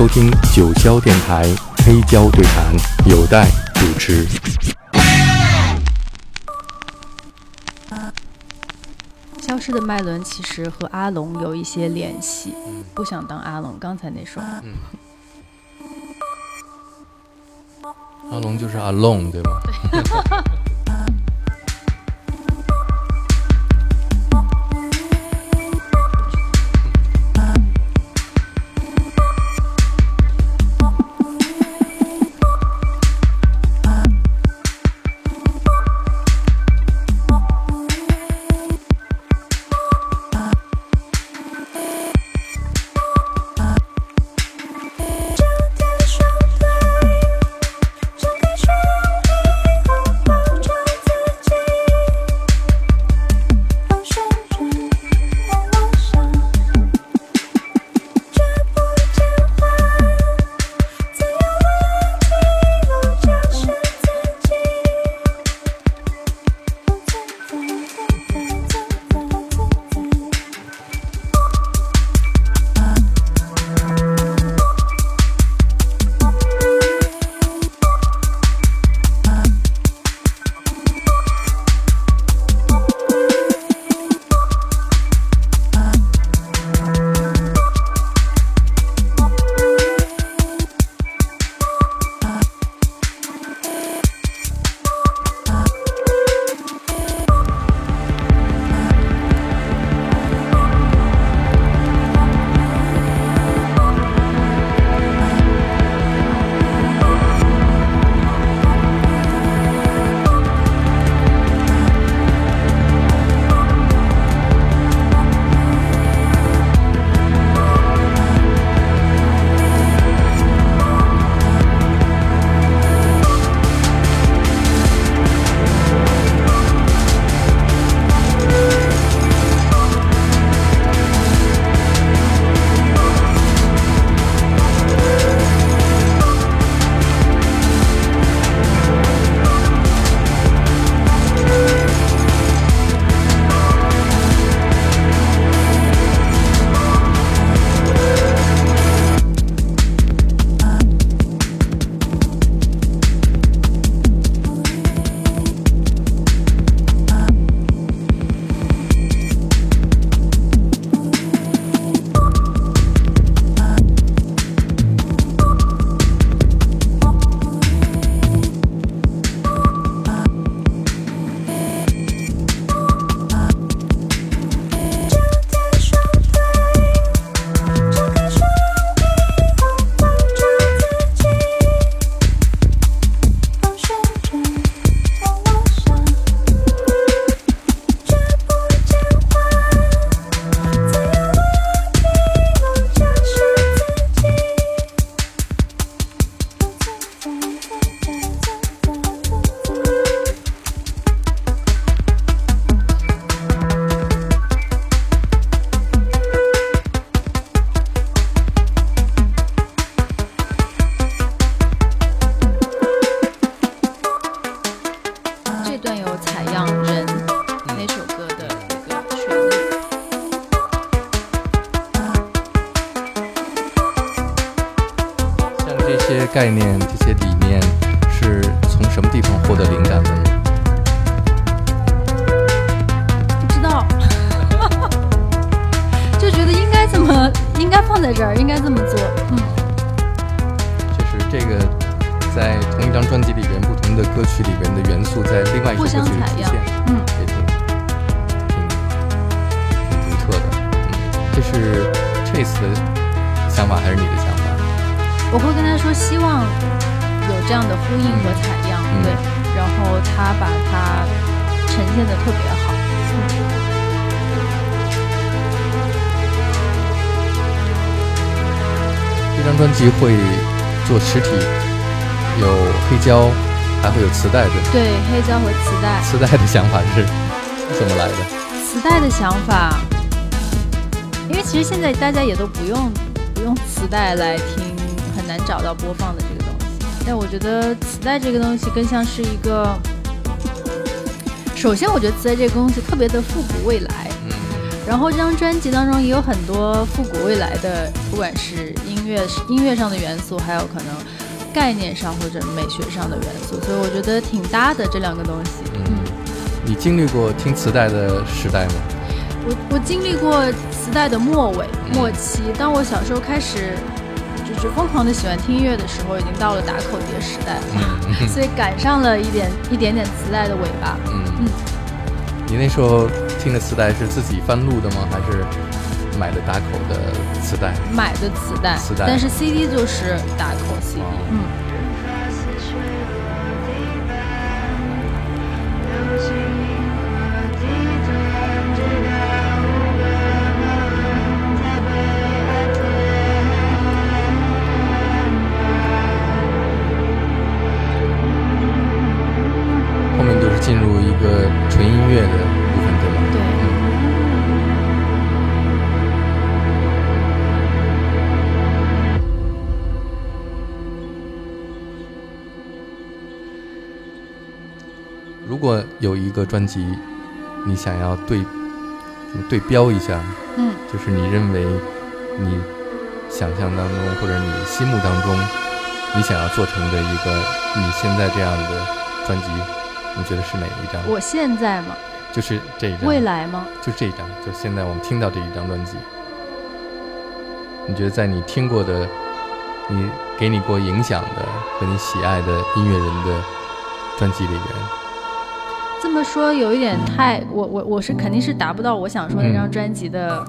收听九霄电台黑胶对谈，有待主持。消失的麦伦其实和阿龙有一些联系，不想当阿龙。刚才那首，阿龙就是阿龙，对吗？概 这个在同一张专辑里边，不同的歌曲里边的元素在另外一首歌曲里出现，嗯，也挺挺挺独特的。嗯，这是 Chase 的想法还是你的想法？我会跟他说，希望有这样的呼应和采样，对，然后他把它呈现的特别好。这张专辑会做实体，有黑胶，还会有磁带，对对，黑胶和磁带。磁带的想法是怎么来的？磁带的想法，因为其实现在大家也都不用不用磁带来听。很难找到播放的这个东西，但我觉得磁带这个东西更像是一个。首先，我觉得磁带这个东西特别的复古未来。嗯。然后这张专辑当中也有很多复古未来的，不管是音乐音乐上的元素，还有可能概念上或者美学上的元素，所以我觉得挺搭的这两个东西。嗯，你经历过听磁带的时代吗？我我经历过磁带的末尾末期，当我小时候开始就是疯狂的喜欢听音乐的时候，已经到了打口碟时代了，所以赶上了一点一点点磁带的尾巴。嗯嗯，你那时候听的磁带是自己翻录的吗？还是买的打口的磁带？买的磁带，磁带，但是 CD 就是打口 CD。嗯。有一个专辑，你想要对对标一下，嗯，就是你认为你想象当中或者你心目当中你想要做成的一个你现在这样的专辑，你觉得是哪一张？我现在吗？就是这一张。未来吗？就这一张，就现在我们听到这一张专辑，你觉得在你听过的、你给你过影响的和你喜爱的音乐人的专辑里边？这么说有一点太我我我是肯定是达不到我想说那张专辑的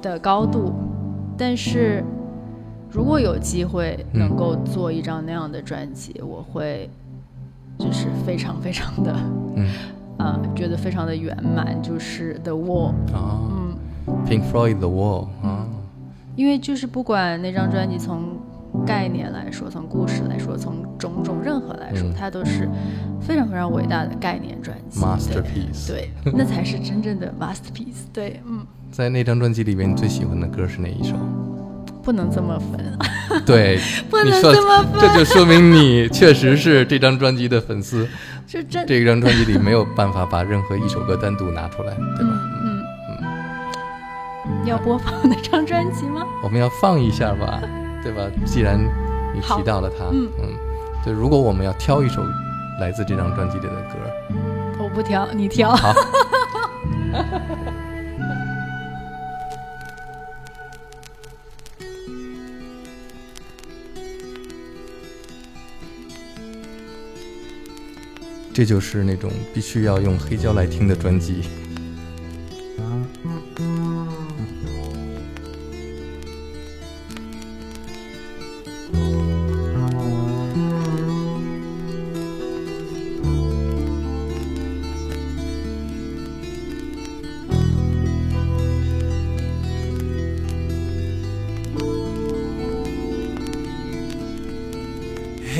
的高度，但是如果有机会能够做一张那样的专辑，我会就是非常非常的嗯。啊 觉得非常的圆满，就是 The Wall 啊，嗯，Pink Floyd The Wall 啊，因为就是不管那张专辑从。概念来说，从故事来说，从种种任何来说，它都是非常非常伟大的概念专辑，masterpiece。对，那才是真正的 masterpiece。对，嗯。在那张专辑里面，你最喜欢的歌是哪一首？不能这么分。对，不能这么分。这就说明你确实是这张专辑的粉丝。是真。这张专辑里没有办法把任何一首歌单独拿出来，对吧？嗯嗯。要播放那张专辑吗？我们要放一下吧。对吧？既然你提到了他，嗯，就如果我们要挑一首来自这张专辑里的歌，我不挑，你挑。好。这就是那种必须要用黑胶来听的专辑。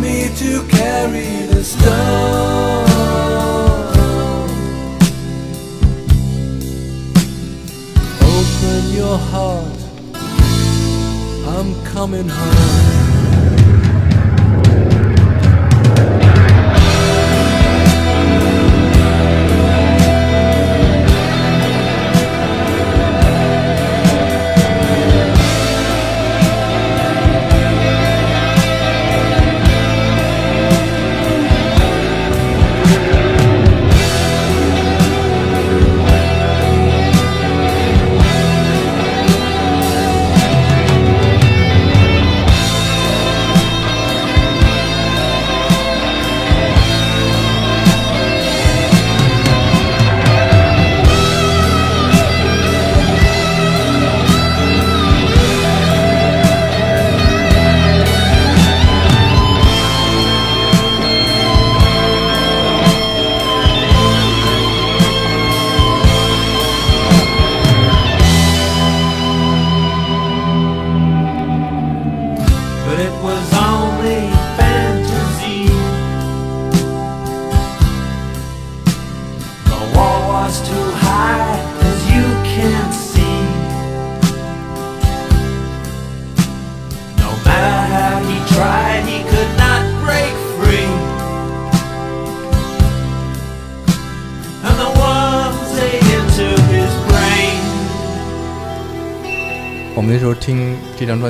me to carry the stone? Open your heart, I'm coming home.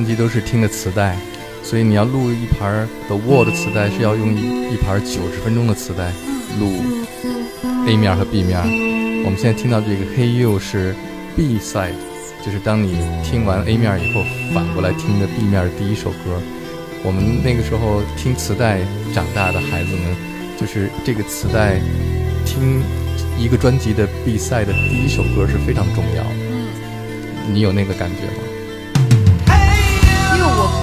专辑都是听的磁带，所以你要录一盘 The Word 磁带是要用一一盘九十分钟的磁带录 A 面和 B 面。我们现在听到这个《Hey You》是 B side，就是当你听完 A 面以后反过来听的 B 面的第一首歌。我们那个时候听磁带长大的孩子们，就是这个磁带听一个专辑的 B side 的第一首歌是非常重要的。你有那个感觉吗？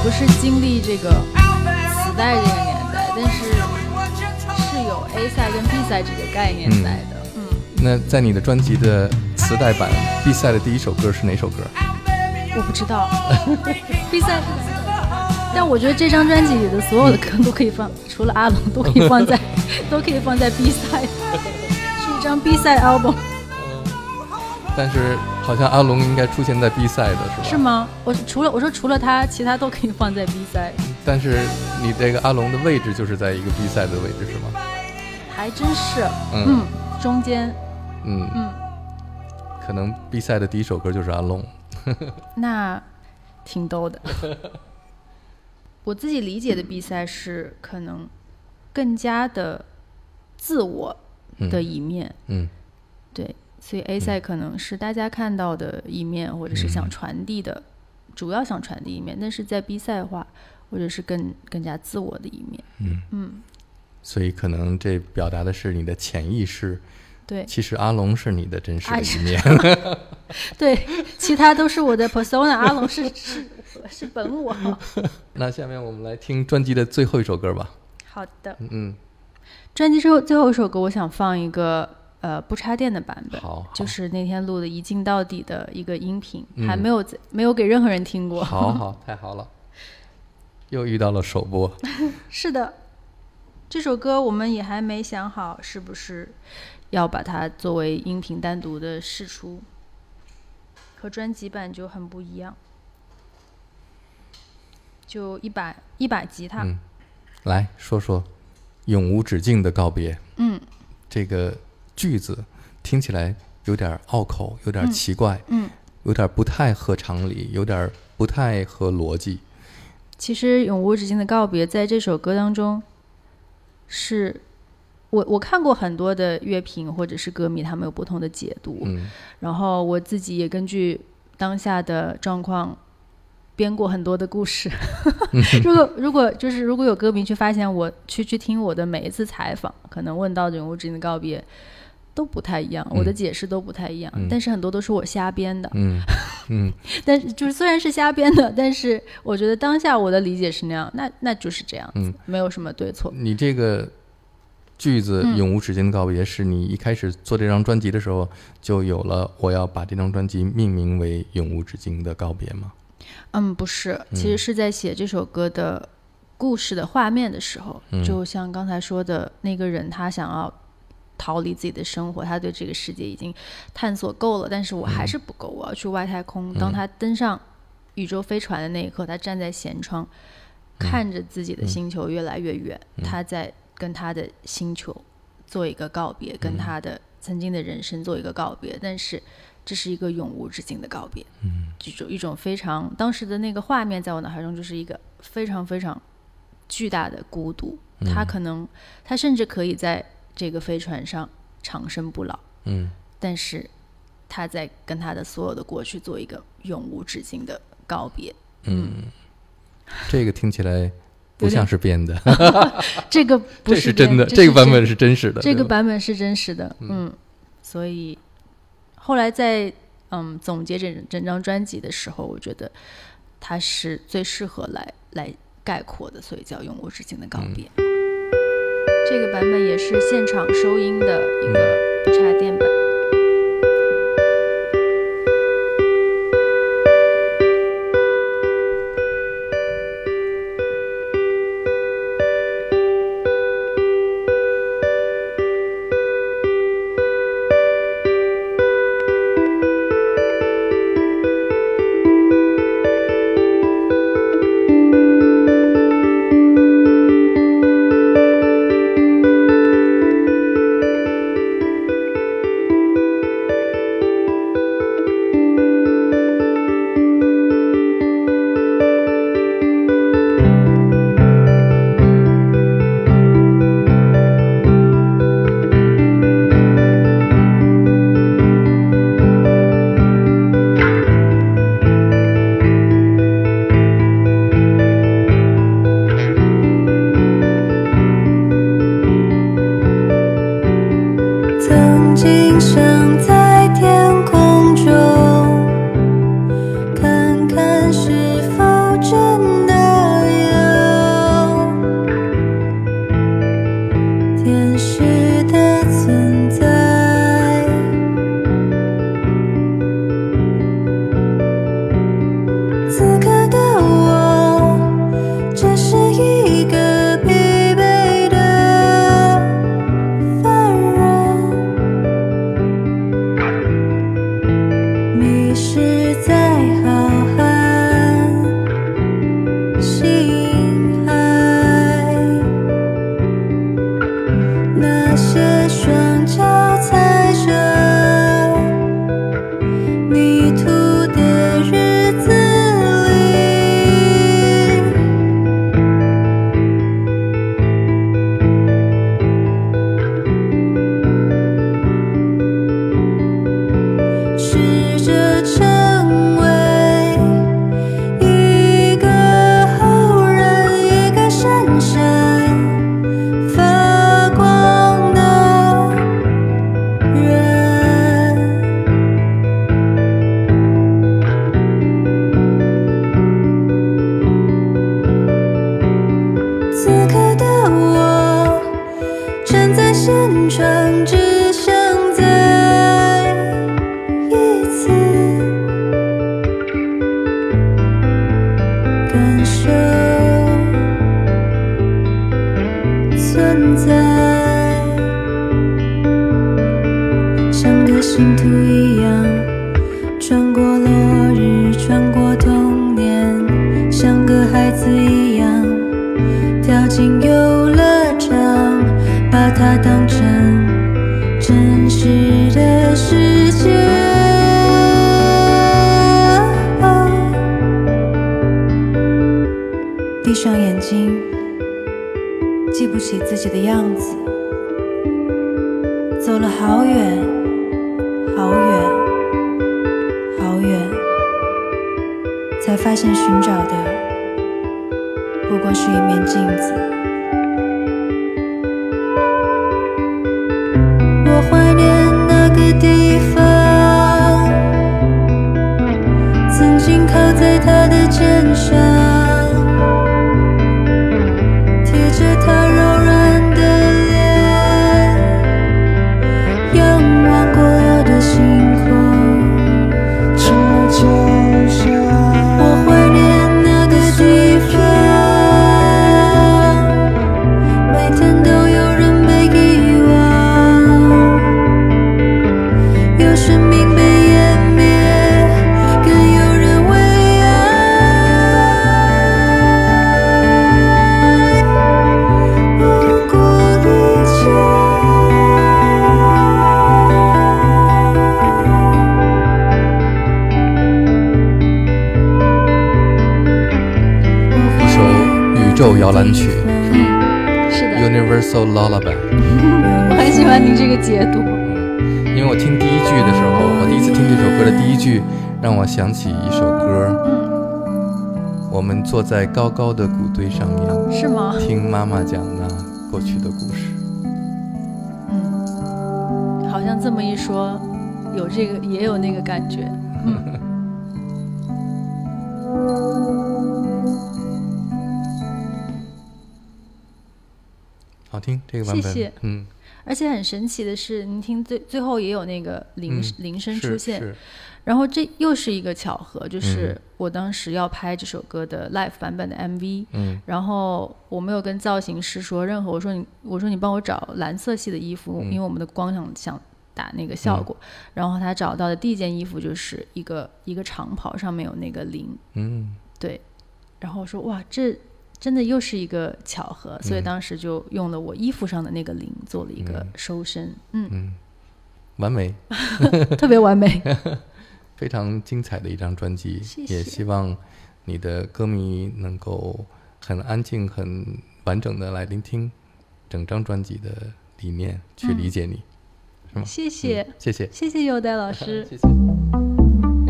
不是经历这个磁带这个年代，但是是有 A 赛跟 B 赛这个概念在的。嗯，那在你的专辑的磁带版 B 赛的第一首歌是哪首歌？我不知道。B 赛，但我觉得这张专辑里的所有的歌都可以放，除了阿龙都可以放在，都可以放在 B 赛，是一张 B 赛 album。但是好像阿龙应该出现在 B 赛的是吧？是吗？我除了我说除了他，其他都可以放在 B 赛。但是你这个阿龙的位置就是在一个 B 赛的位置是吗？还真是，嗯，中间，嗯嗯，可能 B 赛的第一首歌就是阿龙，那挺逗的。我自己理解的 B 赛是可能更加的自我的一面，嗯，对。所以 A 赛可能是大家看到的一面，或者是想传递的，主要想传递一面。但是在 B 赛的话，或者是更更加自我的一面。嗯嗯。所以可能这表达的是你的潜意识。对。其实阿龙是你的真实的一面。对，其他都是我的 persona，阿龙是是是本我。那下面我们来听专辑的最后一首歌吧。好的。嗯。专辑之后最后一首歌，我想放一个。呃，不插电的版本，好，就是那天录的一镜到底的一个音频，还没有没有给任何人听过。好好，太好了，又遇到了首播。是的，这首歌我们也还没想好是不是要把它作为音频单独的试出，和专辑版就很不一样。就一把一把吉他，来说说永无止境的告别。嗯，这个。句子听起来有点拗口，有点奇怪，嗯，有点不太合常理，有点不太合逻辑。其实《永无止境的告别》在这首歌当中，是我我看过很多的乐评或者是歌迷，他们有不同的解读。嗯，然后我自己也根据当下的状况编过很多的故事。如果如果就是如果有歌迷去发现我去去听我的每一次采访，可能问到《永无止境的告别》。都不太一样，我的解释都不太一样，但是很多都是我瞎编的。嗯嗯，但是就是虽然是瞎编的，但是我觉得当下我的理解是那样，那那就是这样子，没有什么对错。你这个句子“永无止境的告别”是你一开始做这张专辑的时候就有了，我要把这张专辑命名为“永无止境的告别”吗？嗯，不是，其实是在写这首歌的故事的画面的时候，就像刚才说的那个人，他想要。逃离自己的生活，他对这个世界已经探索够了，但是我还是不够，我要去外太空。当他登上宇宙飞船的那一刻，他站在舷窗，看着自己的星球越来越远，他在跟他的星球做一个告别，跟他的曾经的人生做一个告别。但是这是一个永无止境的告别，嗯这种一种非常当时的那个画面，在我脑海中就是一个非常非常巨大的孤独。他可能，他甚至可以在。这个飞船上长生不老，嗯，但是他在跟他的所有的过去做一个永无止境的告别，嗯，这个听起来不像是编的，这个不是真的，这个版本是真实的，这个版本是真实的，嗯，所以后来在嗯总结整整张专辑的时候，我觉得它是最适合来来概括的，所以叫永无止境的告别。这个版本也是现场收音的一个插电版。走了好远，好远，好远，才发现寻找的。不过是一面镜子。生命被湮灭，有人为爱？一首宇宙摇篮曲。嗯，是的。Universal Lala 版。我很喜欢你这个解读。为我听第一句的时候，我第一次听这首歌的第一句，让我想起一首歌。嗯，我们坐在高高的谷堆上面，是吗？听妈妈讲那过去的故事。嗯，好像这么一说，有这个，也有那个感觉。好听这个版本，谢谢。嗯，而且很神奇的是，您听最最后也有那个铃铃声出现，然后这又是一个巧合，就是我当时要拍这首歌的 live 版本的 MV，嗯，然后我没有跟造型师说任何，我说你我说你帮我找蓝色系的衣服，因为我们的光想想打那个效果，然后他找到的第一件衣服就是一个一个长袍，上面有那个铃，嗯，对，然后我说哇这。真的又是一个巧合，所以当时就用了我衣服上的那个铃做了一个收身，嗯，完美，特别完美，非常精彩的一张专辑，也希望你的歌迷能够很安静、很完整的来聆听整张专辑的理念，去理解你，是吗？谢谢，谢谢，谢谢优待老师，谢谢，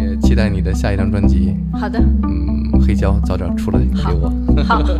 也期待你的下一张专辑。好的，嗯。黑胶早点出来给我。好，好，再